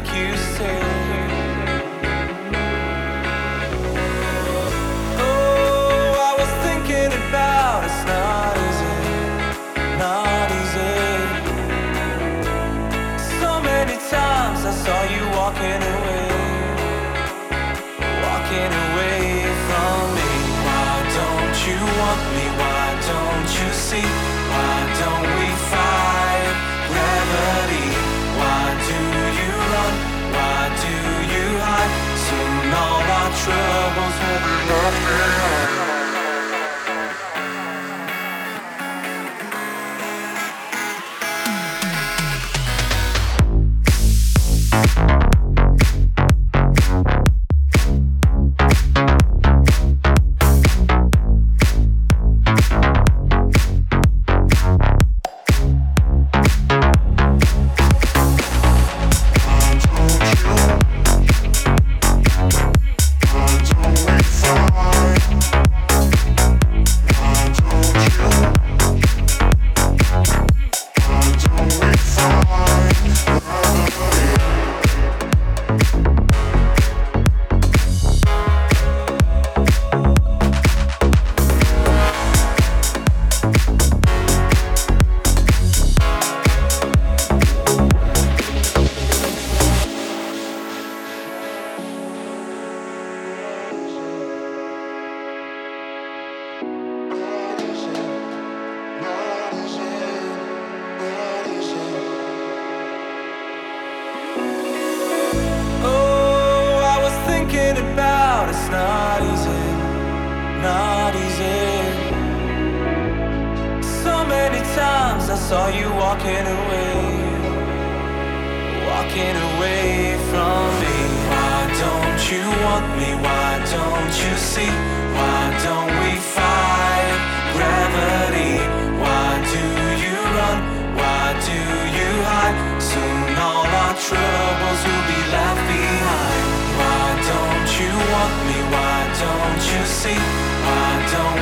make you sing not easy, not easy. So many times I saw you walking away, walking away from me. Why don't you want me? Why don't you see? Why don't don't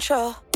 control.